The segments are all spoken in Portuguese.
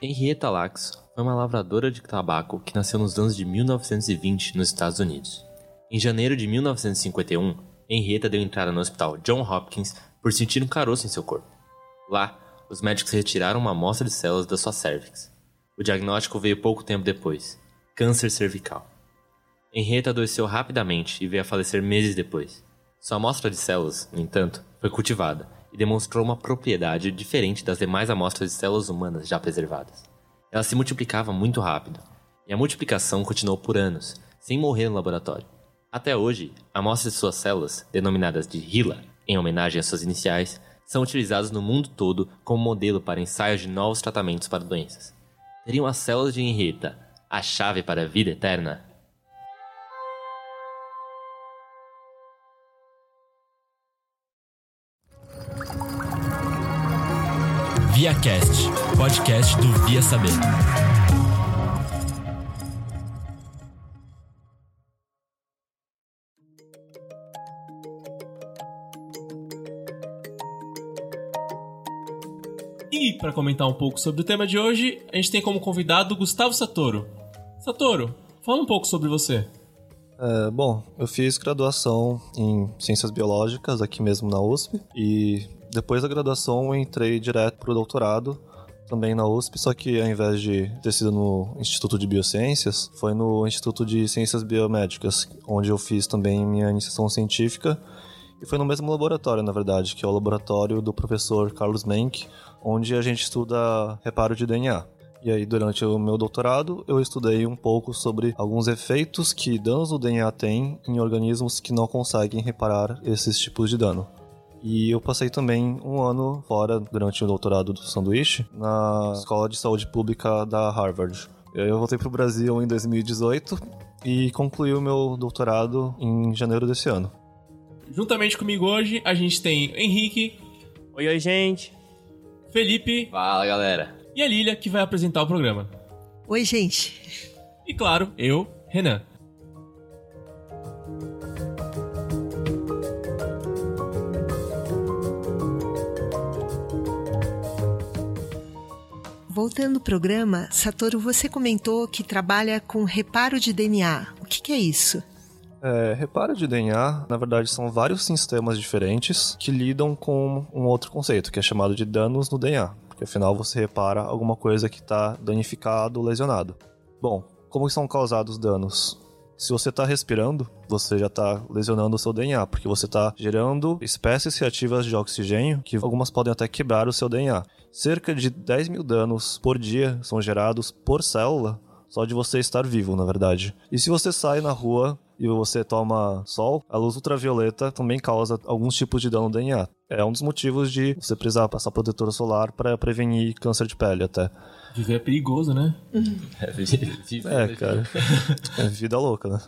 Henrietta Lacks foi uma lavradora de tabaco que nasceu nos anos de 1920 nos Estados Unidos. Em janeiro de 1951, Henrietta deu entrada no hospital John Hopkins por sentir um caroço em seu corpo. Lá, os médicos retiraram uma amostra de células da sua cervix. O diagnóstico veio pouco tempo depois: câncer cervical. Henrietta adoeceu rapidamente e veio a falecer meses depois. Sua amostra de células, no entanto, foi cultivada e demonstrou uma propriedade diferente das demais amostras de células humanas já preservadas. Ela se multiplicava muito rápido, e a multiplicação continuou por anos, sem morrer no laboratório. Até hoje, amostras de suas células, denominadas de HeLa, em homenagem às suas iniciais, são utilizadas no mundo todo como modelo para ensaios de novos tratamentos para doenças. Teriam as células de Henrietta a chave para a vida eterna? ViaCast, podcast do Via Saber. E para comentar um pouco sobre o tema de hoje, a gente tem como convidado Gustavo Satoro. Satoro, fala um pouco sobre você. É, bom, eu fiz graduação em Ciências Biológicas aqui mesmo na USP e depois da graduação entrei direto para o doutorado também na USP, só que ao invés de ter sido no Instituto de Biociências, foi no Instituto de Ciências Biomédicas, onde eu fiz também minha iniciação científica e foi no mesmo laboratório, na verdade, que é o laboratório do professor Carlos Menck, onde a gente estuda reparo de DNA. E aí, durante o meu doutorado, eu estudei um pouco sobre alguns efeitos que danos do DNA têm em organismos que não conseguem reparar esses tipos de dano. E eu passei também um ano fora, durante o doutorado do sanduíche, na Escola de Saúde Pública da Harvard. Eu voltei para o Brasil em 2018 e concluí o meu doutorado em janeiro desse ano. Juntamente comigo hoje, a gente tem Henrique. Oi, oi, gente. Felipe. Fala, galera. E a Lilia, que vai apresentar o programa. Oi, gente. E claro, eu, Renan. Voltando ao programa, Satoru, você comentou que trabalha com reparo de DNA. O que, que é isso? É, reparo de DNA, na verdade, são vários sistemas diferentes que lidam com um outro conceito, que é chamado de danos no DNA. Porque afinal você repara alguma coisa que está danificado ou lesionado. Bom, como são causados danos? Se você está respirando, você já está lesionando o seu DNA, porque você está gerando espécies reativas de oxigênio, que algumas podem até quebrar o seu DNA. Cerca de 10 mil danos por dia são gerados por célula só de você estar vivo, na verdade. E se você sai na rua e você toma sol, a luz ultravioleta também causa alguns tipos de dano no DNA. É um dos motivos de você precisar passar protetor solar para prevenir câncer de pele até. Viver é perigoso, né? É, cara. É vida louca, né?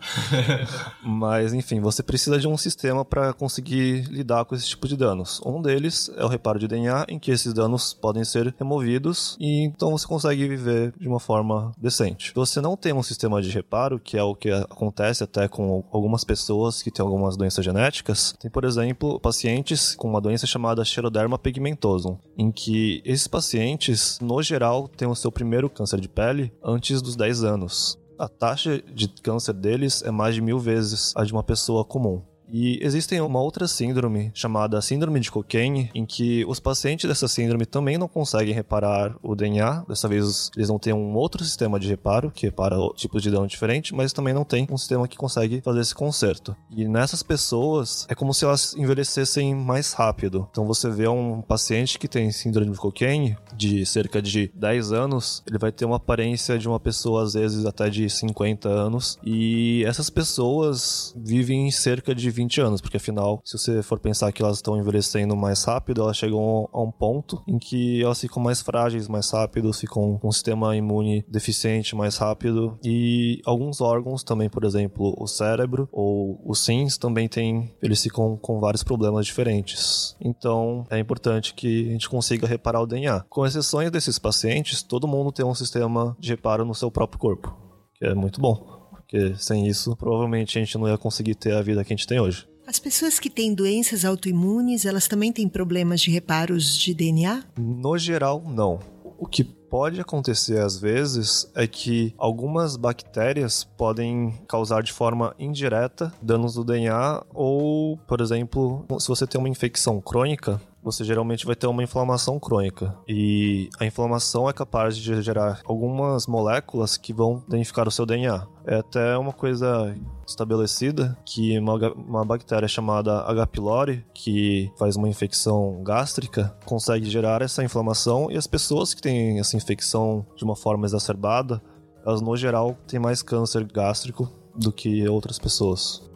Mas, enfim, você precisa de um sistema para conseguir lidar com esse tipo de danos. Um deles é o reparo de DNA, em que esses danos podem ser removidos e então você consegue viver de uma forma decente. Se você não tem um sistema de reparo, que é o que acontece até com algumas pessoas que têm algumas doenças genéticas, tem, por exemplo, pacientes com uma doença chamada Xeroderma pigmentosum, em que esses pacientes, no geral, têm o seu primeiro câncer de pele antes dos 10 anos. A taxa de câncer deles é mais de mil vezes a de uma pessoa comum. E existe uma outra síndrome chamada síndrome de Cockayne, em que os pacientes dessa síndrome também não conseguem reparar o DNA. Dessa vez eles não têm um outro sistema de reparo, que repara tipos de dano diferente, mas também não tem um sistema que consegue fazer esse conserto. E nessas pessoas é como se elas envelhecessem mais rápido. Então você vê um paciente que tem síndrome de Cockayne de cerca de 10 anos, ele vai ter uma aparência de uma pessoa às vezes até de 50 anos. E essas pessoas vivem cerca de 20 anos, porque afinal, se você for pensar que elas estão envelhecendo mais rápido, elas chegam a um ponto em que elas ficam mais frágeis mais rápido, ficam com um sistema imune deficiente mais rápido e alguns órgãos também, por exemplo, o cérebro ou os rins também tem, eles ficam com vários problemas diferentes. Então, é importante que a gente consiga reparar o DNA. Com exceções desses pacientes, todo mundo tem um sistema de reparo no seu próprio corpo, que é muito bom. Porque sem isso, provavelmente a gente não ia conseguir ter a vida que a gente tem hoje. As pessoas que têm doenças autoimunes, elas também têm problemas de reparos de DNA? No geral, não. O que pode acontecer às vezes é que algumas bactérias podem causar de forma indireta danos do DNA ou, por exemplo, se você tem uma infecção crônica, você geralmente vai ter uma inflamação crônica. E a inflamação é capaz de gerar algumas moléculas que vão danificar o seu DNA. É até uma coisa estabelecida que uma, uma bactéria chamada H. pylori, que faz uma infecção gástrica, consegue gerar essa inflamação e as pessoas que têm essa infecção de uma forma exacerbada, elas no geral têm mais câncer gástrico do que outras pessoas.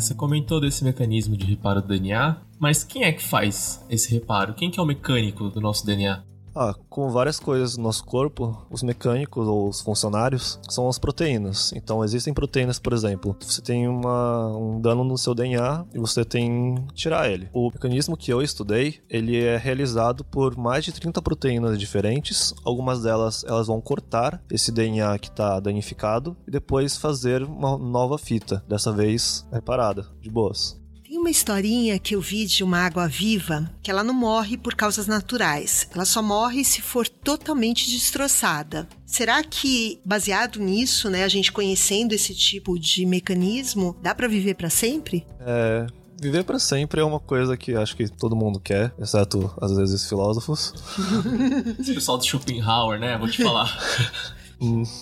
Você comentou desse mecanismo de reparo do DNA, mas quem é que faz esse reparo? Quem que é o mecânico do nosso DNA? Ah, como várias coisas no nosso corpo, os mecânicos ou os funcionários são as proteínas. Então, existem proteínas, por exemplo, você tem uma, um dano no seu DNA e você tem que tirar ele. O mecanismo que eu estudei, ele é realizado por mais de 30 proteínas diferentes. Algumas delas, elas vão cortar esse DNA que está danificado e depois fazer uma nova fita, dessa vez reparada, de boas. Tem uma historinha que eu vi de uma água viva que ela não morre por causas naturais. Ela só morre se for totalmente destroçada. Será que, baseado nisso, né, a gente conhecendo esse tipo de mecanismo, dá para viver para sempre? É, Viver para sempre é uma coisa que acho que todo mundo quer, exceto às vezes filósofos. Esse pessoal do Schopenhauer, né? Vou te falar.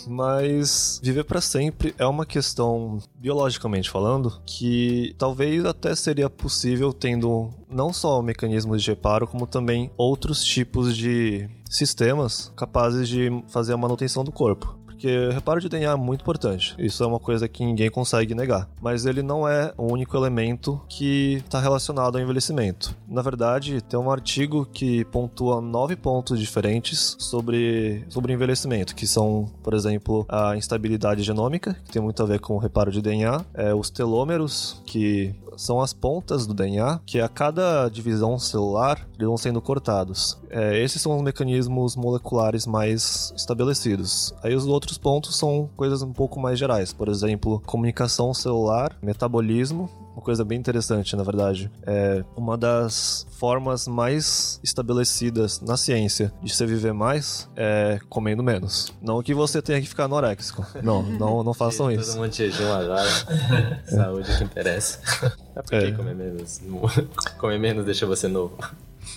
Mas viver para sempre é uma questão, biologicamente falando, que talvez até seria possível tendo não só mecanismos de reparo, como também outros tipos de sistemas capazes de fazer a manutenção do corpo. Porque reparo de DNA é muito importante. Isso é uma coisa que ninguém consegue negar. Mas ele não é o único elemento que está relacionado ao envelhecimento. Na verdade, tem um artigo que pontua nove pontos diferentes sobre, sobre envelhecimento, que são, por exemplo, a instabilidade genômica, que tem muito a ver com o reparo de DNA, é, os telômeros, que são as pontas do DNA, que a cada divisão celular eles vão sendo cortados. É, esses são os mecanismos moleculares mais estabelecidos. Aí os outros pontos são coisas um pouco mais gerais, por exemplo, comunicação celular, metabolismo, uma coisa bem interessante, na verdade. É uma das formas mais estabelecidas na ciência de você viver mais é comendo menos. Não que você tenha que ficar anoréxico. Não, não, não façam isso. Todo mundo de jejum agora. Saúde é que interessa. É porque é. comer menos. comer menos deixa você novo.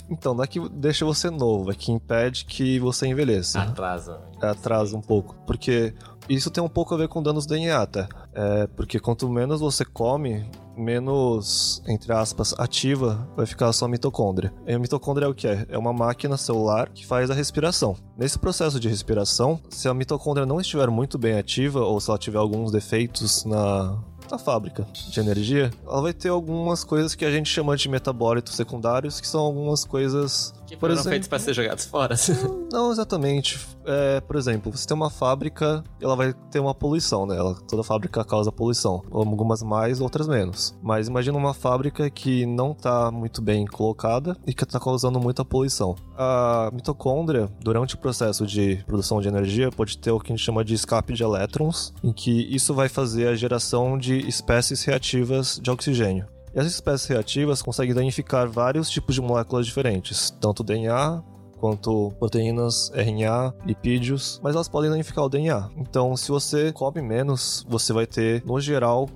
Então, não é que deixa você novo, é que impede que você envelheça. Atrasa. Atrasa um pouco. Porque isso tem um pouco a ver com danos DNA, até. É, porque quanto menos você come, menos, entre aspas, ativa vai ficar a sua mitocôndria. E a mitocôndria é o que é? É uma máquina celular que faz a respiração. Nesse processo de respiração, se a mitocôndria não estiver muito bem ativa ou se ela tiver alguns defeitos na, na fábrica de energia, ela vai ter algumas coisas que a gente chama de metabólitos secundários, que são algumas coisas que por foram exemplo, feitos para ser jogados fora. Não, exatamente. É, por exemplo, você tem uma fábrica, ela vai ter uma poluição, né? Ela, toda fábrica causa poluição. Algumas mais, outras menos. Mas imagina uma fábrica que não está muito bem colocada e que está causando muita poluição. A mitocôndria, durante o processo de produção de energia, pode ter o que a gente chama de escape de elétrons, em que isso vai fazer a geração de espécies reativas de oxigênio. E essas espécies reativas conseguem danificar vários tipos de moléculas diferentes, tanto DNA quanto proteínas, RNA, lipídios, mas elas podem danificar o DNA. Então, se você come menos, você vai ter, no geral,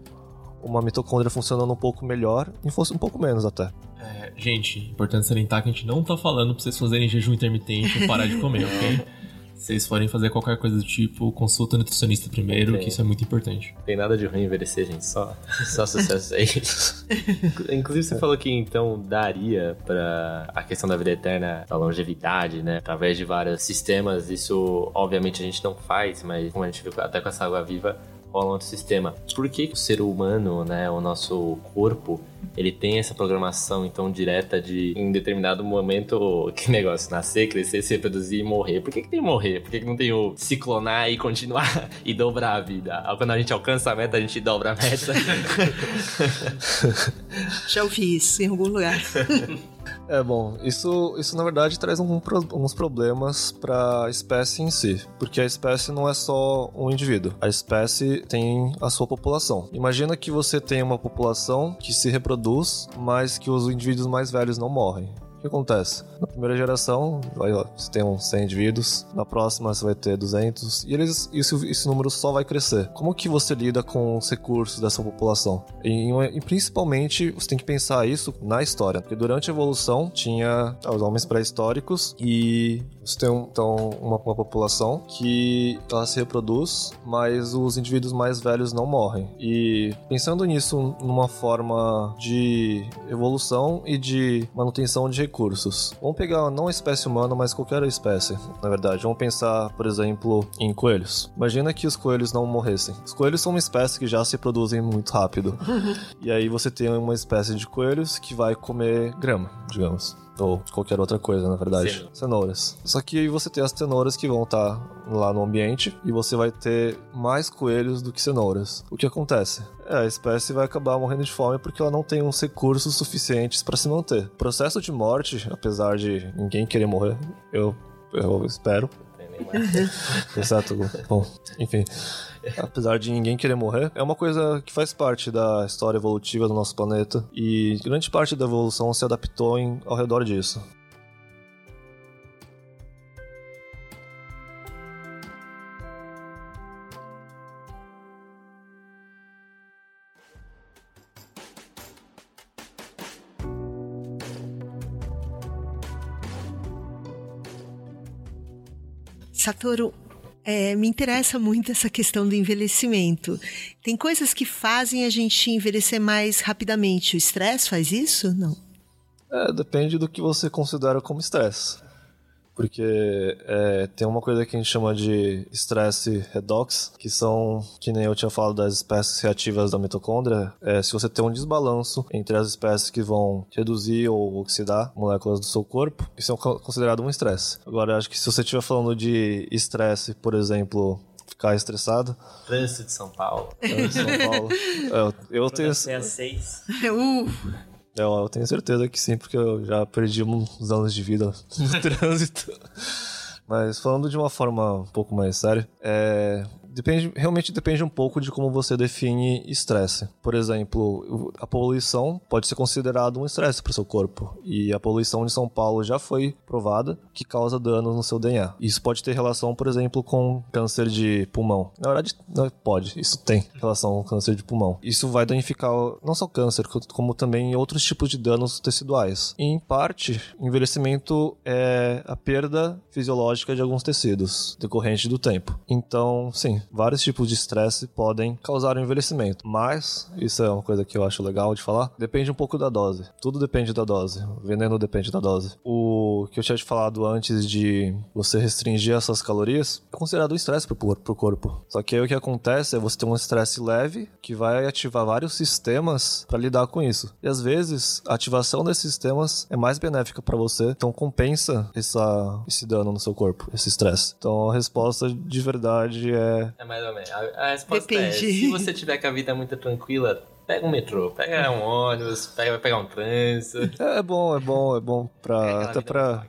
uma mitocôndria funcionando um pouco melhor e fosse um pouco menos até. É, gente, importante salientar que a gente não tá falando pra vocês fazerem jejum intermitente ou parar de comer, ok? Se vocês forem fazer qualquer coisa do tipo, consulta o nutricionista primeiro, Tem. que isso é muito importante. Tem nada de ruim envelhecer, gente. Só, só sucesso aí. Inclusive, você falou que então daria para a questão da vida eterna, da longevidade, né? Através de vários sistemas. Isso, obviamente, a gente não faz, mas como a gente viu até com essa água viva, rola outro sistema. Por que o ser humano, né, o nosso corpo, ele tem essa programação então direta de em determinado momento que negócio nascer, crescer, se reproduzir e morrer. Por que, que tem morrer? Por que, que não tem o se clonar e continuar e dobrar a vida? Quando a gente alcança a meta, a gente dobra a meta. Já ouvi isso em algum lugar. É bom, isso, isso na verdade traz um, uns problemas para a espécie em si, porque a espécie não é só um indivíduo, a espécie tem a sua população. Imagina que você tem uma população que se reproduz, mas que os indivíduos mais velhos não morrem que acontece? Na primeira geração, vai, ó, você tem uns 100 indivíduos, na próxima você vai ter 200, e eles, isso, esse número só vai crescer. Como que você lida com os recursos dessa população? E, e principalmente, você tem que pensar isso na história, porque durante a evolução tinha os homens pré-históricos e você tem então uma, uma, população que ela se reproduz, mas os indivíduos mais velhos não morrem. E pensando nisso numa forma de evolução e de manutenção de recursos. Vamos pegar não a espécie humana, mas qualquer espécie, na verdade. Vamos pensar, por exemplo, em coelhos. Imagina que os coelhos não morressem. Os coelhos são uma espécie que já se reproduzem muito rápido. e aí você tem uma espécie de coelhos que vai comer grama, digamos. Ou qualquer outra coisa, na verdade. Cenouras. cenouras. Só que aí você tem as cenouras que vão estar tá lá no ambiente e você vai ter mais coelhos do que cenouras. O que acontece? É, a espécie vai acabar morrendo de fome porque ela não tem uns recursos suficientes para se manter. O processo de morte, apesar de ninguém querer morrer, eu, eu espero. Exato. Bom, enfim apesar de ninguém querer morrer, é uma coisa que faz parte da história evolutiva do nosso planeta e grande parte da evolução se adaptou em, ao redor disso. Satoru, é, me interessa muito essa questão do envelhecimento. Tem coisas que fazem a gente envelhecer mais rapidamente. O estresse faz isso? Não. É, depende do que você considera como estresse. Porque é, tem uma coisa que a gente chama de estresse redox, que são, que nem eu tinha falado das espécies reativas da mitocôndria, é, se você tem um desbalanço entre as espécies que vão reduzir ou oxidar moléculas do seu corpo, isso é considerado um estresse. Agora, acho que se você estiver falando de estresse, por exemplo, ficar estressado. Trânsito de São Paulo. Trânsito de São Paulo. eu, eu tenho. seis. uh. Eu, eu tenho certeza que sim, porque eu já perdi uns anos de vida no trânsito. Mas falando de uma forma um pouco mais séria, é, depende, realmente depende um pouco de como você define estresse. Por exemplo, a poluição pode ser considerado um estresse para o seu corpo. E a poluição de São Paulo já foi provada que causa danos no seu DNA. Isso pode ter relação, por exemplo, com câncer de pulmão. Na verdade, pode. Isso tem relação com câncer de pulmão. Isso vai danificar não só câncer, como também outros tipos de danos teciduais. E, em parte, envelhecimento é a perda fisiológica de alguns tecidos decorrente do tempo. Então, sim, vários tipos de estresse podem causar um envelhecimento. Mas, isso é uma coisa que eu acho legal de falar, depende um pouco da dose. Tudo depende da dose. O veneno depende da dose. O que eu tinha te falado antes de você restringir essas calorias é considerado um estresse pro, pro corpo. Só que aí o que acontece é você ter um estresse leve que vai ativar vários sistemas para lidar com isso. E às vezes, a ativação desses sistemas é mais benéfica para você, então compensa essa, esse dano no seu corpo, esse estresse. Então a resposta de verdade é é mais ou menos. A, a resposta Depende. é: se você tiver com a vida muito tranquila, pega um metrô, pega um ônibus, pega, vai pegar um trânsito. É, é bom, é bom, é bom pra, até pra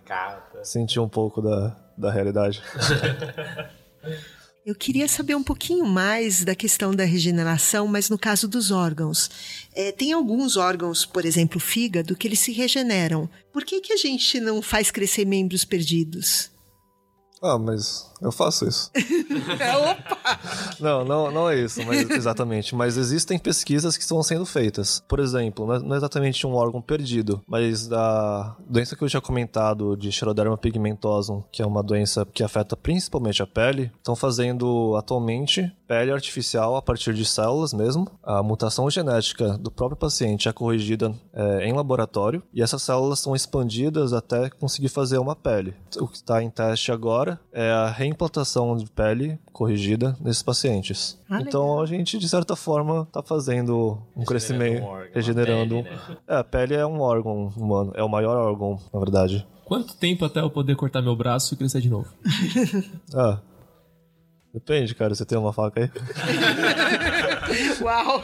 sentir um pouco da, da realidade. Eu queria saber um pouquinho mais da questão da regeneração, mas no caso dos órgãos. É, tem alguns órgãos, por exemplo, o fígado, que eles se regeneram. Por que, que a gente não faz crescer membros perdidos? Ah, mas eu faço isso. Opa! Não, não, não é isso, mas, exatamente. Mas existem pesquisas que estão sendo feitas. Por exemplo, não é exatamente um órgão perdido, mas a doença que eu tinha comentado de Xeroderma pigmentosum, que é uma doença que afeta principalmente a pele, estão fazendo atualmente pele artificial a partir de células mesmo. A mutação genética do próprio paciente é corrigida é, em laboratório e essas células são expandidas até conseguir fazer uma pele. O que está em teste agora é a reimplantação de pele corrigida nesses pacientes. Ah, então legal. a gente, de certa forma, está fazendo um crescimento, um órgão, regenerando. Pele, né? É, a pele é um órgão humano, é o maior órgão, na verdade. Quanto tempo até eu poder cortar meu braço e crescer de novo? ah. Depende, cara. Você tem uma faca aí? Uau!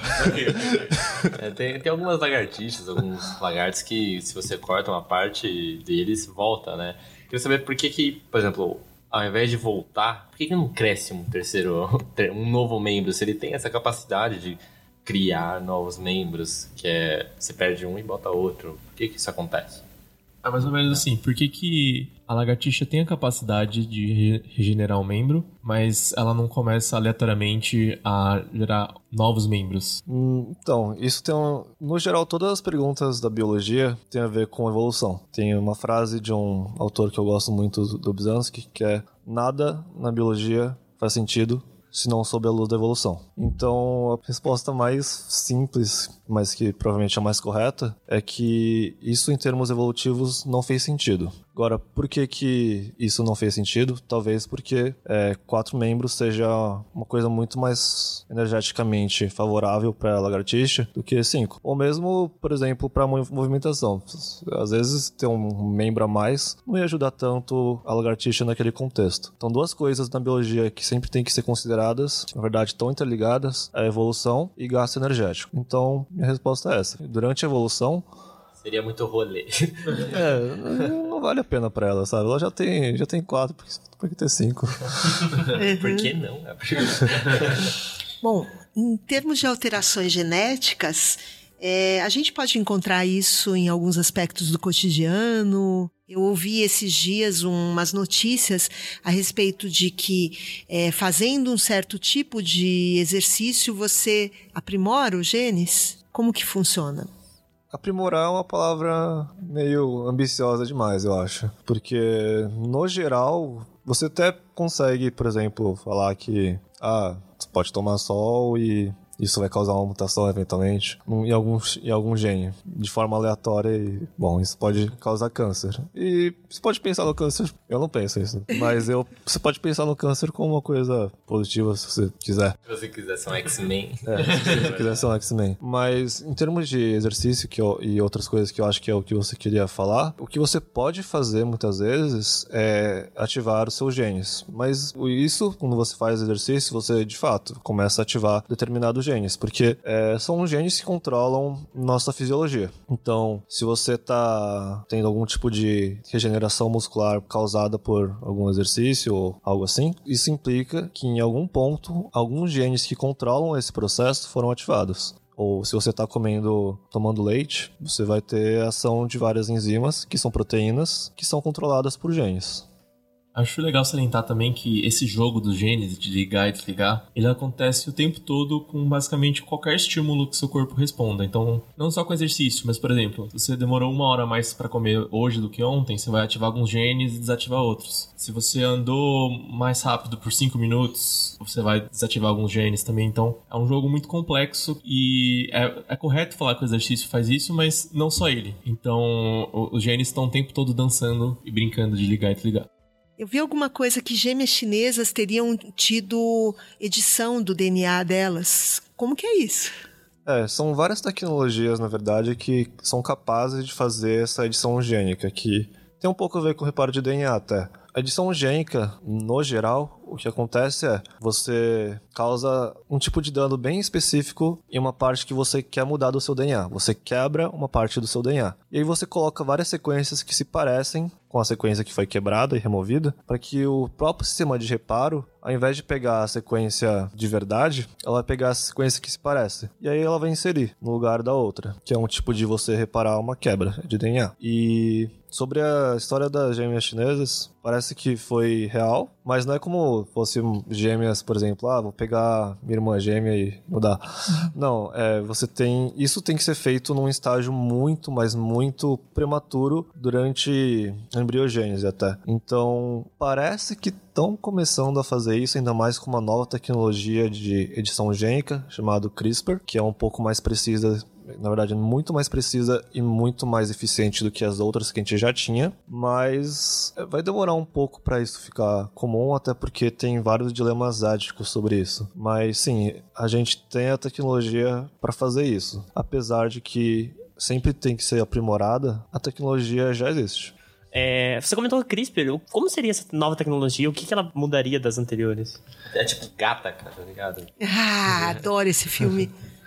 É, tem, tem algumas lagartixas, alguns lagartos que se você corta uma parte deles, volta, né? Queria saber por que que, por exemplo, ao invés de voltar, por que, que não cresce um terceiro, um novo membro? Se ele tem essa capacidade de criar novos membros, que é você perde um e bota outro, por que que isso acontece? É mais ou menos assim, por que, que a lagartixa tem a capacidade de regenerar um membro, mas ela não começa aleatoriamente a gerar novos membros? Hum, então, isso tem um... No geral, todas as perguntas da biologia têm a ver com evolução. Tem uma frase de um autor que eu gosto muito, do Obzansky, que é Nada na biologia faz sentido se não sob a luz da evolução. Então, a resposta mais simples, mas que provavelmente é a mais correta, é que isso em termos evolutivos não fez sentido. Agora, por que que isso não fez sentido? Talvez porque é, quatro membros seja uma coisa muito mais energeticamente favorável para a lagartixa do que cinco. Ou mesmo, por exemplo, para movimentação. Às vezes ter um membro a mais não ia ajudar tanto a lagartixa naquele contexto. Então, duas coisas na biologia que sempre tem que ser consideradas, na verdade, estão interligadas, é a evolução e gasto energético. Então, minha resposta é essa. Durante a evolução, Seria muito rolê. É, não vale a pena pra ela, sabe? Ela já tem, já tem quatro, por que ter cinco? por que não? Bom, em termos de alterações genéticas, é, a gente pode encontrar isso em alguns aspectos do cotidiano. Eu ouvi esses dias umas notícias a respeito de que é, fazendo um certo tipo de exercício você aprimora os genes. Como que funciona? Aprimorar é uma palavra meio ambiciosa demais, eu acho. Porque, no geral, você até consegue, por exemplo, falar que ah, você pode tomar sol e isso vai causar uma mutação eventualmente em algum, em algum gene, de forma aleatória e, bom, isso pode causar câncer. E você pode pensar no câncer, eu não penso isso, mas eu, você pode pensar no câncer como uma coisa positiva se você quiser. Se você quiser ser um X-Men. É, se você quiser ser um X-Men. Mas em termos de exercício que eu, e outras coisas que eu acho que é o que você queria falar, o que você pode fazer muitas vezes é ativar os seus genes. Mas isso, quando você faz exercício, você de fato começa a ativar determinado gene genes, porque é, são genes que controlam nossa fisiologia. Então, se você está tendo algum tipo de regeneração muscular causada por algum exercício ou algo assim, isso implica que em algum ponto, alguns genes que controlam esse processo foram ativados ou se você está comendo, tomando leite, você vai ter ação de várias enzimas, que são proteínas, que são controladas por genes. Acho legal salientar também que esse jogo dos genes de ligar e desligar, ele acontece o tempo todo com basicamente qualquer estímulo que seu corpo responda. Então, não só com exercício, mas por exemplo, se você demorou uma hora mais para comer hoje do que ontem, você vai ativar alguns genes e desativar outros. Se você andou mais rápido por 5 minutos, você vai desativar alguns genes também. Então, é um jogo muito complexo e é, é correto falar que o exercício faz isso, mas não só ele. Então, os genes estão o tempo todo dançando e brincando de ligar e desligar. Eu vi alguma coisa que gêmeas chinesas teriam tido edição do DNA delas. Como que é isso? É, são várias tecnologias, na verdade, que são capazes de fazer essa edição gênica, que tem um pouco a ver com o reparo de DNA até. A edição gênica, no geral, o que acontece é você causa um tipo de dano bem específico em uma parte que você quer mudar do seu DNA. Você quebra uma parte do seu DNA. E aí você coloca várias sequências que se parecem com a sequência que foi quebrada e removida, para que o próprio sistema de reparo, ao invés de pegar a sequência de verdade, ela vai pegar a sequência que se parece. E aí ela vai inserir no lugar da outra, que é um tipo de você reparar uma quebra de DNA. E sobre a história das gêmeas chinesas, parece que foi real, mas não é como fosse gêmeas, por exemplo, ah, vou pegar minha irmã gêmea e mudar. Não, é, você tem. Isso tem que ser feito num estágio muito, mas muito prematuro durante a embriogênese até. Então, parece que estão começando a fazer isso, ainda mais com uma nova tecnologia de edição gênica, chamado CRISPR, que é um pouco mais precisa na verdade, muito mais precisa e muito mais eficiente do que as outras que a gente já tinha, mas é, vai demorar um pouco para isso ficar comum, até porque tem vários dilemas éticos sobre isso. Mas sim, a gente tem a tecnologia para fazer isso, apesar de que sempre tem que ser aprimorada, a tecnologia já existe. É, você comentou CRISPR, como seria essa nova tecnologia? O que, que ela mudaria das anteriores? É tipo gata, cara, tá ligado? Ah, adoro esse filme.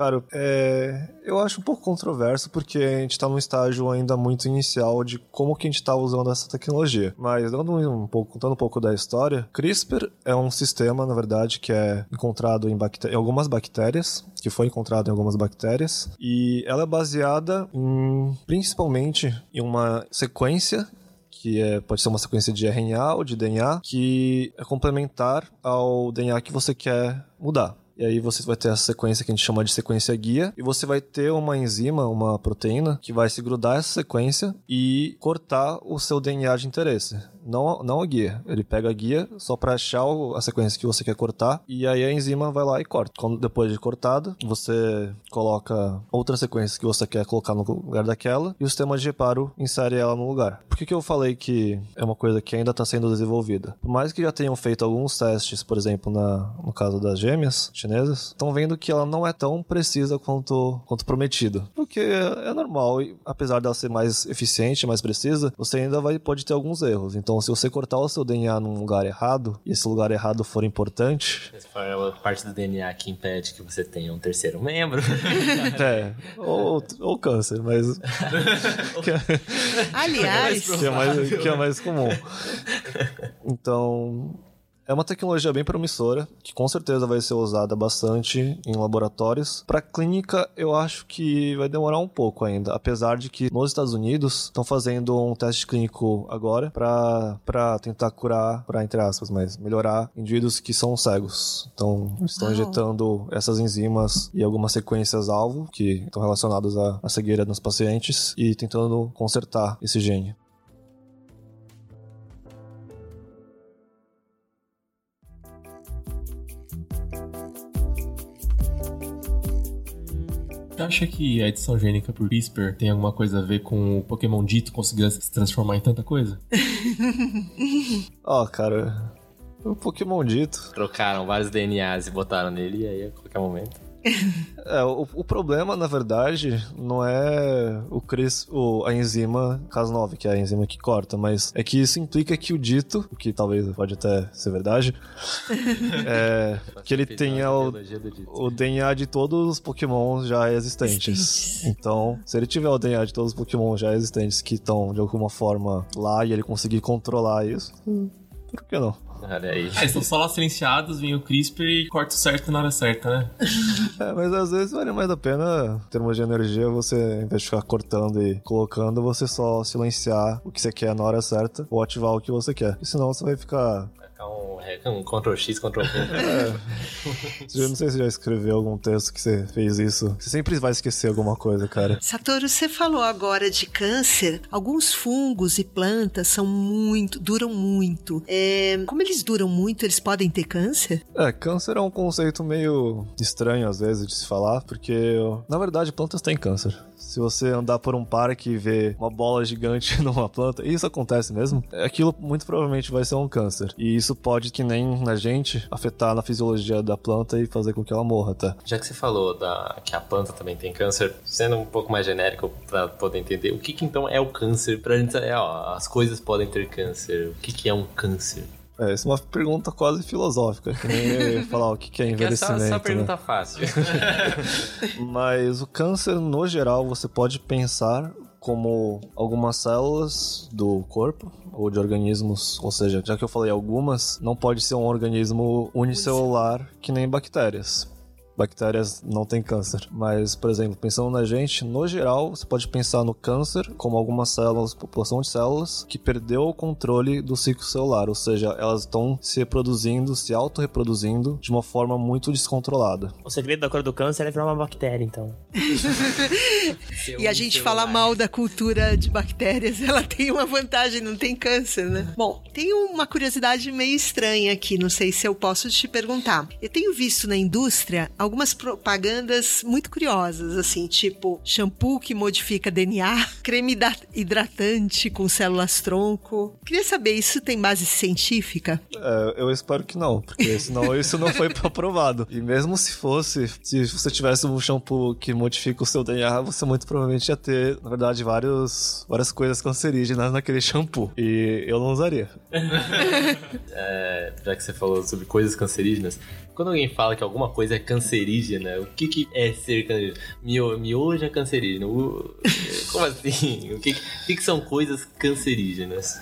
Cara, é, eu acho um pouco controverso porque a gente está num estágio ainda muito inicial de como que a gente está usando essa tecnologia. Mas dando um pouco, contando um pouco da história, CRISPR é um sistema, na verdade, que é encontrado em, em algumas bactérias, que foi encontrado em algumas bactérias, e ela é baseada em, principalmente em uma sequência que é, pode ser uma sequência de RNA ou de DNA, que é complementar ao DNA que você quer mudar. E aí você vai ter essa sequência que a gente chama de sequência guia. E você vai ter uma enzima, uma proteína, que vai se grudar essa sequência e cortar o seu DNA de interesse não, não a guia. Ele pega a guia só para achar a sequência que você quer cortar e aí a enzima vai lá e corta. Quando, depois de cortada, você coloca outra sequência que você quer colocar no lugar daquela e o sistema de reparo insere ela no lugar. Por que, que eu falei que é uma coisa que ainda está sendo desenvolvida? Por mais que já tenham feito alguns testes, por exemplo, na, no caso das gêmeas chinesas, estão vendo que ela não é tão precisa quanto, quanto prometido. Porque é normal, e apesar dela ser mais eficiente, mais precisa, você ainda vai, pode ter alguns erros. Então, então, se você cortar o seu DNA num lugar errado, e esse lugar errado for importante. Essa a parte do DNA que impede que você tenha um terceiro membro. é, ou, ou câncer, mas. Aliás. Que é, mais, que é mais comum. Então, é uma tecnologia bem promissora, que com certeza vai ser usada bastante em laboratórios. Para clínica, eu acho que vai demorar um pouco ainda, apesar de que nos Estados Unidos estão fazendo um teste clínico agora para tentar curar, para entre aspas, mas melhorar indivíduos que são cegos. Então, estão injetando essas enzimas e algumas sequências alvo que estão relacionadas à, à cegueira nos pacientes e tentando consertar esse gene. Você acha que a edição gênica por CRISPR tem alguma coisa a ver com o Pokémon dito conseguir se transformar em tanta coisa? Ó, oh, cara, o Pokémon dito. Trocaram vários DNAs e botaram nele, e aí a qualquer momento. É, o, o, problema, na verdade, não é o Cris, o, a enzima Cas9, que é a enzima que corta, mas é que isso implica que o dito, o que talvez pode até ser verdade, é que ele tenha o, o DNA de todos os Pokémon já existentes. Então, se ele tiver o DNA de todos os Pokémon já existentes que estão de alguma forma lá e ele conseguir controlar isso, hum. Por que não? Olha aí. É, estão só lá silenciados, vem o CRISPR e corta certo na hora certa, né? é, mas às vezes vale mais a pena, em termos de energia, você, em vez de ficar cortando e colocando, você só silenciar o que você quer na hora certa ou ativar o que você quer. E senão você vai ficar um, um Ctrl X, Ctrl V. É. Eu não sei se você já escreveu algum texto que você fez isso. Você sempre vai esquecer alguma coisa, cara. Satoru, você falou agora de câncer. Alguns fungos e plantas são muito, duram muito. É, como eles duram muito, eles podem ter câncer? É, câncer é um conceito meio estranho às vezes de se falar, porque na verdade plantas têm câncer. Se você andar por um parque e ver uma bola gigante numa planta, e isso acontece mesmo, aquilo muito provavelmente vai ser um câncer. E isso pode, que nem na gente, afetar na fisiologia da planta e fazer com que ela morra, tá? Já que você falou da, que a planta também tem câncer, sendo um pouco mais genérico para poder entender, o que, que então é o câncer? Pra gente, é, ó, as coisas podem ter câncer. O que, que é um câncer? É, isso é uma pergunta quase filosófica, que nem eu ia falar o que é envelhecimento. É só, só pergunta né? fácil. Mas o câncer, no geral, você pode pensar como algumas células do corpo ou de organismos, ou seja, já que eu falei algumas, não pode ser um organismo unicelular que nem bactérias bactérias não têm câncer. Mas, por exemplo, pensando na gente, no geral, você pode pensar no câncer como algumas células, população de células, que perdeu o controle do ciclo celular, ou seja, elas estão se reproduzindo, se autorreproduzindo de uma forma muito descontrolada. O segredo da cura do câncer é virar uma bactéria, então. e a gente fala mal da cultura de bactérias, ela tem uma vantagem, não tem câncer, né? Bom, tem uma curiosidade meio estranha aqui, não sei se eu posso te perguntar. Eu tenho visto na indústria algumas propagandas muito curiosas, assim, tipo shampoo que modifica DNA, creme hidratante com células tronco. Queria saber, isso tem base científica? É, eu espero que não, porque senão isso não foi aprovado. E mesmo se fosse, se você tivesse um shampoo que modifica o seu DNA, você muito provavelmente ia ter, na verdade, vários, várias coisas cancerígenas naquele shampoo. E eu não usaria. é, já que você falou sobre coisas cancerígenas, quando alguém fala que alguma coisa é cancerígena, o que, que é ser cancerígeno? Mio, miojo é cancerígeno. Como assim? O que, que, que são coisas cancerígenas?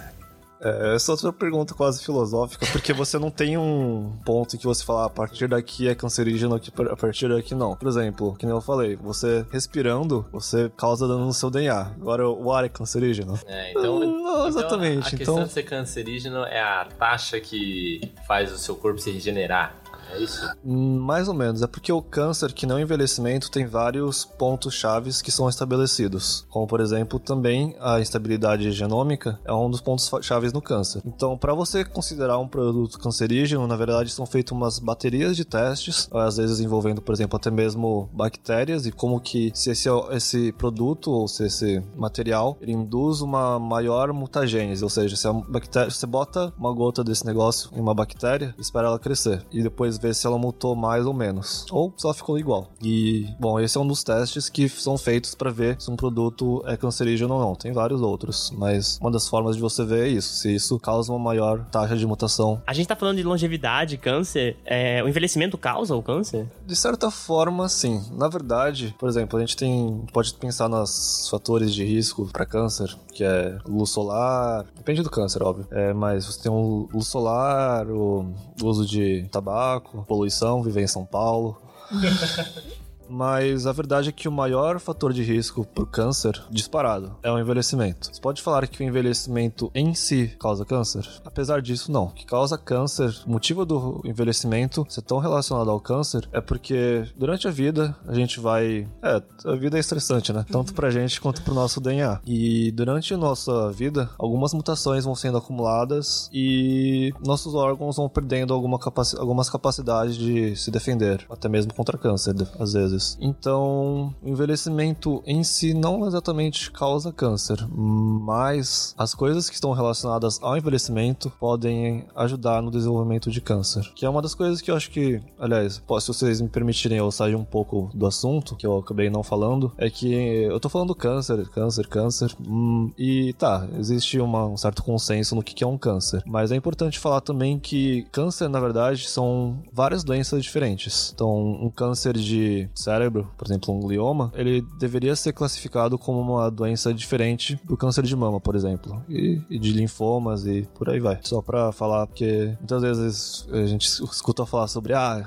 É, essa é outra pergunta quase filosófica, porque você não tem um ponto em que você fala ah, a partir daqui é cancerígeno, a partir daqui não. Por exemplo, que nem eu falei, você respirando, você causa dano no seu DNA. Agora o ar é cancerígeno. É, então. Não, não exatamente. Então, a questão então... de ser cancerígeno é a taxa que faz o seu corpo se regenerar. É isso? Mais ou menos. É porque o câncer, que não é envelhecimento, tem vários pontos chaves que são estabelecidos. Como, por exemplo, também a instabilidade genômica é um dos pontos chaves no câncer. Então, para você considerar um produto cancerígeno, na verdade, são feitas umas baterias de testes, às vezes envolvendo, por exemplo, até mesmo bactérias e como que se esse, esse produto ou se esse material ele induz uma maior mutagênese, ou seja, se a bactéria, você bota uma gota desse negócio em uma bactéria, espera ela crescer e depois ver se ela mutou mais ou menos, ou se ela ficou igual. E, bom, esse é um dos testes que são feitos para ver se um produto é cancerígeno ou não. Tem vários outros, mas uma das formas de você ver é isso, se isso causa uma maior taxa de mutação. A gente tá falando de longevidade, câncer, é, o envelhecimento causa o câncer? De certa forma, sim. Na verdade, por exemplo, a gente tem pode pensar nos fatores de risco para câncer, que é luz solar, depende do câncer, óbvio. É, mas você tem o luz solar, o uso de tabaco, poluição, viver em São Paulo. Mas a verdade é que o maior fator de risco por câncer, disparado, é o envelhecimento. Você pode falar que o envelhecimento em si causa câncer? Apesar disso, não. O que causa câncer, o motivo do envelhecimento ser tão relacionado ao câncer é porque durante a vida a gente vai. É, a vida é estressante, né? Tanto pra gente quanto pro nosso DNA. E durante a nossa vida, algumas mutações vão sendo acumuladas e nossos órgãos vão perdendo alguma capaci algumas capacidades de se defender, até mesmo contra câncer, às vezes Então, o envelhecimento em si não exatamente causa câncer, mas as coisas que estão relacionadas ao envelhecimento podem ajudar no desenvolvimento de câncer. Que é uma das coisas que eu acho que, aliás, se vocês me permitirem eu sair um pouco do assunto, que eu acabei não falando, é que eu tô falando câncer, câncer, câncer, hum, e tá, existe uma, um certo consenso no que, que é um câncer. Mas é importante falar também que câncer, na verdade, são várias doenças diferentes. Então, um câncer de cérebro, por exemplo, um glioma, ele deveria ser classificado como uma doença diferente do câncer de mama, por exemplo, e, e de linfomas e por aí vai. Só para falar, porque muitas vezes a gente escuta falar sobre, ah,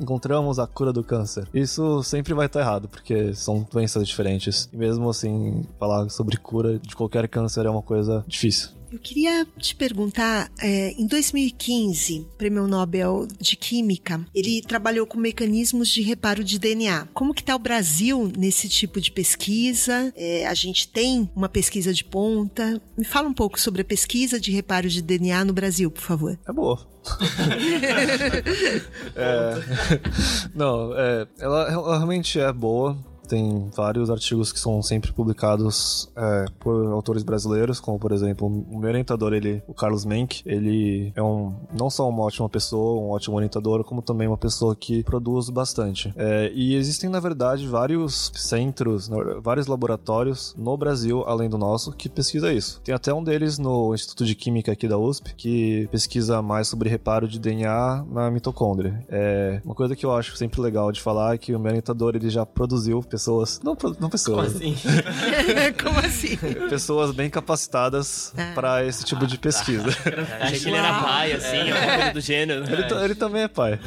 encontramos a cura do câncer. Isso sempre vai estar errado, porque são doenças diferentes. E mesmo assim, falar sobre cura de qualquer câncer é uma coisa difícil. Eu queria te perguntar, é, em 2015, Prêmio Nobel de Química, ele trabalhou com mecanismos de reparo de DNA. Como que está o Brasil nesse tipo de pesquisa? É, a gente tem uma pesquisa de ponta. Me fala um pouco sobre a pesquisa de reparo de DNA no Brasil, por favor. É boa. é, não, é, ela, ela realmente é boa tem vários artigos que são sempre publicados é, por autores brasileiros, como por exemplo, o meu orientador, ele, o Carlos Menck, ele é um não só uma ótima pessoa, um ótimo orientador, como também uma pessoa que produz bastante. É, e existem, na verdade, vários centros, vários laboratórios no Brasil, além do nosso, que pesquisa isso. Tem até um deles no Instituto de Química aqui da USP, que pesquisa mais sobre reparo de DNA na mitocôndria. É, uma coisa que eu acho sempre legal de falar é que o meu orientador, ele já produziu pessoas. Não, não pessoas. Como assim? Como assim? Pessoas bem capacitadas ah. para esse tipo de pesquisa. Achei que ele era pai, assim, é. alguma coisa do gênero. Ele, ele também é pai.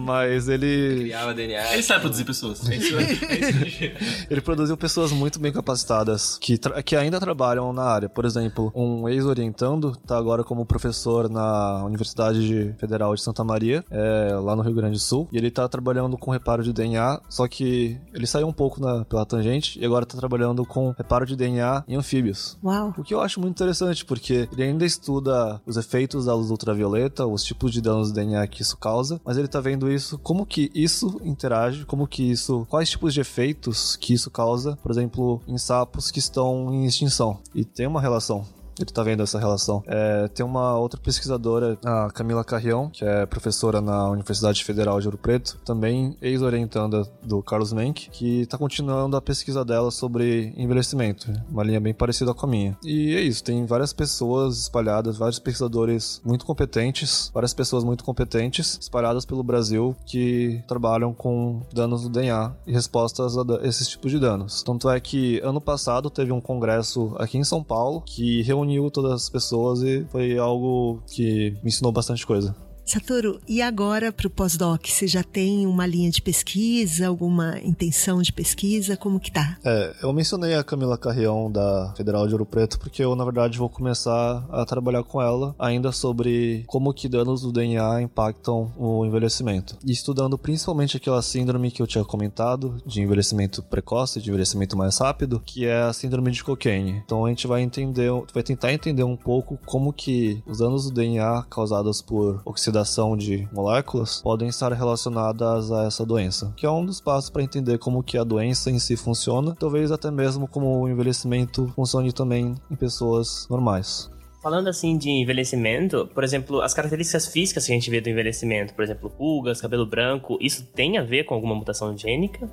Mas ele. Criava DNA. Ele sabe produzir pessoas. É isso, é ele produziu pessoas muito bem capacitadas que, que ainda trabalham na área. Por exemplo, um ex-orientando está agora como professor na Universidade Federal de Santa Maria, é, lá no Rio Grande do Sul. E ele está trabalhando com reparo de DNA, só que ele saiu um pouco na, pela tangente e agora tá trabalhando com reparo de DNA em anfíbios. Uau. O que eu acho muito interessante, porque ele ainda estuda os efeitos da luz ultravioleta, os tipos de danos do DNA que isso causa, mas ele tá vendo isso, como que isso interage, como que isso, quais tipos de efeitos que isso causa, por exemplo, em sapos que estão em extinção. E tem uma relação ele tá vendo essa relação. É, tem uma outra pesquisadora, a Camila Carrião, que é professora na Universidade Federal de Ouro Preto, também ex-orientanda do Carlos Menck, que tá continuando a pesquisa dela sobre envelhecimento, uma linha bem parecida com a minha. E é isso, tem várias pessoas espalhadas, vários pesquisadores muito competentes, várias pessoas muito competentes espalhadas pelo Brasil que trabalham com danos do DNA e respostas a esses tipos de danos. Tanto é que ano passado teve um congresso aqui em São Paulo que reuniu uniu todas as pessoas e foi algo que me ensinou bastante coisa. Satoru, e agora para o pós-doc? Você já tem uma linha de pesquisa, alguma intenção de pesquisa? Como que tá? É, eu mencionei a Camila Carrião da Federal de Ouro Preto porque eu, na verdade, vou começar a trabalhar com ela ainda sobre como que danos do DNA impactam o envelhecimento. E estudando principalmente aquela síndrome que eu tinha comentado, de envelhecimento precoce, de envelhecimento mais rápido, que é a síndrome de Cockayne. Então a gente vai entender, vai tentar entender um pouco como que os danos do DNA causados por oxidação oxidação de moléculas podem estar relacionadas a essa doença, que é um dos passos para entender como que a doença em si funciona, talvez até mesmo como o envelhecimento funcione também em pessoas normais. Falando assim de envelhecimento, por exemplo, as características físicas que a gente vê do envelhecimento, por exemplo, pulgas, cabelo branco, isso tem a ver com alguma mutação gênica?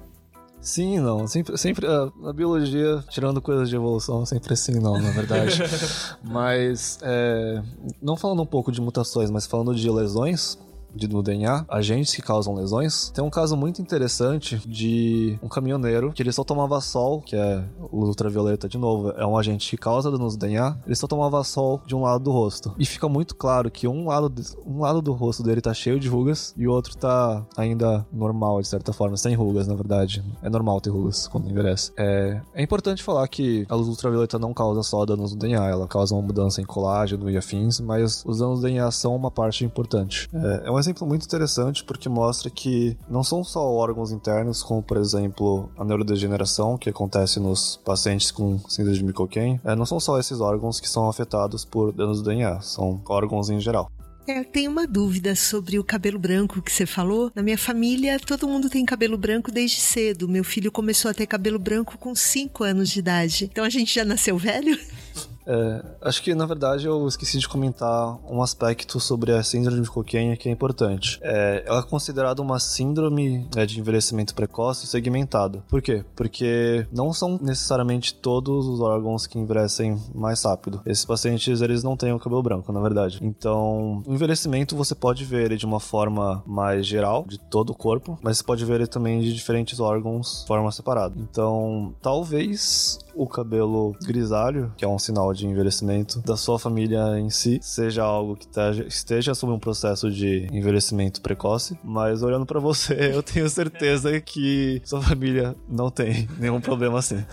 Sim, não. Sempre, sempre uh, na biologia, tirando coisas de evolução, sempre assim, não, na verdade. mas, é, não falando um pouco de mutações, mas falando de lesões, de, no DNA, agentes que causam lesões. Tem um caso muito interessante de um caminhoneiro que ele só tomava sol, que é o ultravioleta de novo, é um agente que causa danos no DNA. Ele só tomava sol de um lado do rosto. E fica muito claro que um lado, um lado do rosto dele tá cheio de rugas e o outro tá ainda normal, de certa forma, sem rugas, na verdade. É normal ter rugas quando envelhece. É, é importante falar que a luz ultravioleta não causa só danos no DNA, ela causa uma mudança em colágeno e afins, mas os danos no DNA são uma parte importante. É, é um exemplo muito interessante porque mostra que não são só órgãos internos, como por exemplo a neurodegeneração que acontece nos pacientes com síndrome de Micoquem, é, não são só esses órgãos que são afetados por danos do DNA, são órgãos em geral. É, eu tenho uma dúvida sobre o cabelo branco que você falou. Na minha família, todo mundo tem cabelo branco desde cedo. Meu filho começou a ter cabelo branco com 5 anos de idade. Então a gente já nasceu velho? É, acho que, na verdade, eu esqueci de comentar um aspecto sobre a síndrome de Coquinha que é importante. É, ela é considerada uma síndrome é, de envelhecimento precoce e segmentada. Por quê? Porque não são necessariamente todos os órgãos que envelhecem mais rápido. Esses pacientes, eles não têm o cabelo branco, na verdade. Então, o envelhecimento você pode ver ele de uma forma mais geral, de todo o corpo, mas você pode ver ele também de diferentes órgãos de forma separada. Então, talvez o cabelo grisalho, que é um sinal de envelhecimento da sua família em si, seja algo que esteja sob um processo de envelhecimento precoce, mas olhando para você, eu tenho certeza que sua família não tem nenhum problema assim.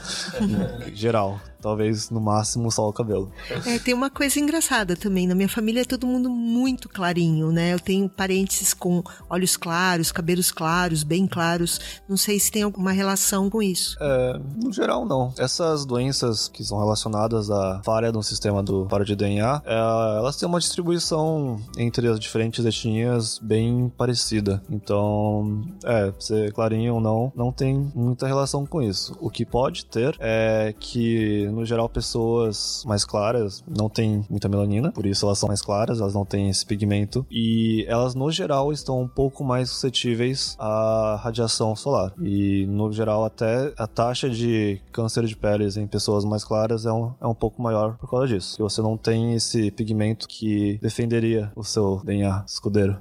Geral. Talvez no máximo só o cabelo. É, tem uma coisa engraçada também. Na minha família é todo mundo muito clarinho, né? Eu tenho parentes com olhos claros, cabelos claros, bem claros. Não sei se tem alguma relação com isso. É, no geral, não. Essas doenças que são relacionadas à falha no sistema do paro de DNA, é, elas têm uma distribuição entre as diferentes etnias bem parecida. Então, é, ser clarinho ou não, não tem muita relação com isso. O que pode ter é que no geral, pessoas mais claras não têm muita melanina, por isso elas são mais claras, elas não têm esse pigmento. E elas, no geral, estão um pouco mais suscetíveis à radiação solar. E, no geral, até a taxa de câncer de peles em pessoas mais claras é um, é um pouco maior por causa disso. Que você não tem esse pigmento que defenderia o seu DNA escudeiro.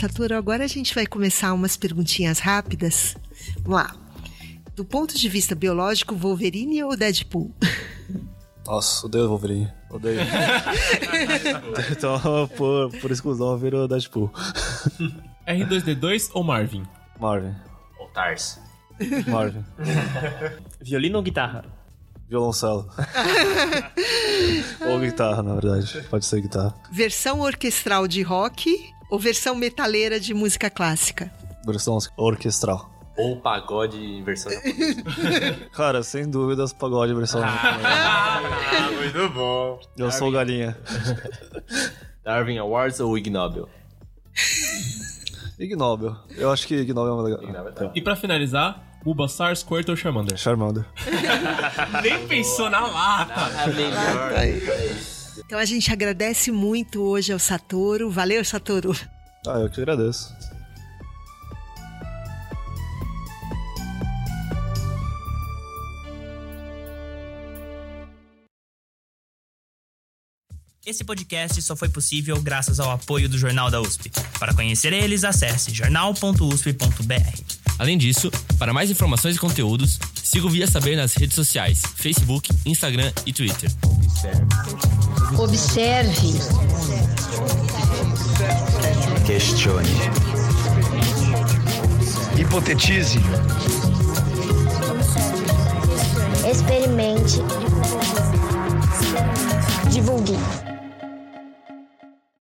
Satoru, agora a gente vai começar umas perguntinhas rápidas. Vamos lá. Do ponto de vista biológico, Wolverine ou Deadpool? Nossa, odeio Wolverine. Odeio. então, por, por exclusão, eu viro Deadpool. R2D2 ou Marvin? Marvin. Ou Tars? Marvin. Violino ou guitarra? Violoncelo. ou guitarra, na verdade. Pode ser guitarra. Versão orquestral de rock ou versão metaleira de música clássica? Versão orquestral. Ou pagode em versão. Cara, sem dúvidas, pagode versão japonesa. ah, muito bom. Eu sou galinha. Darwin Awards ou Ig Nobel? Ig Nobel. Eu acho que Ig Nobel é uma legal. Ig Nobel tá. E pra finalizar, Bulbasaur, Squirtle ou Charmander? Charmander. Nem pensou na lata. A melhor. Então a gente agradece muito hoje ao Satoru. Valeu, Satoru. Ah, eu que agradeço. Esse podcast só foi possível graças ao apoio do Jornal da USP. Para conhecer eles, acesse jornal.usp.br. Além disso, para mais informações e conteúdos, siga o Via Saber nas redes sociais, Facebook, Instagram e Twitter. Observe. Questione. Hipotetize. Experimente. Divulgue.